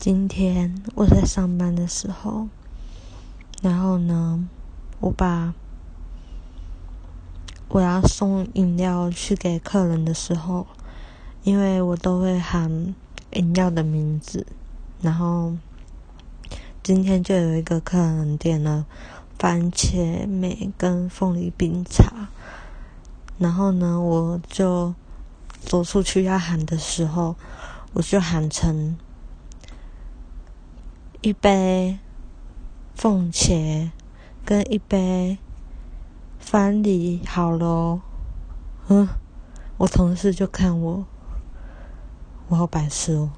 今天我在上班的时候，然后呢，我把我要送饮料去给客人的时候，因为我都会喊饮料的名字，然后今天就有一个客人点了番茄梅跟凤梨冰茶，然后呢，我就走出去要喊的时候，我就喊成。一杯凤茄跟一杯番梨，好咯。嗯，我同事就看我，我好白痴哦。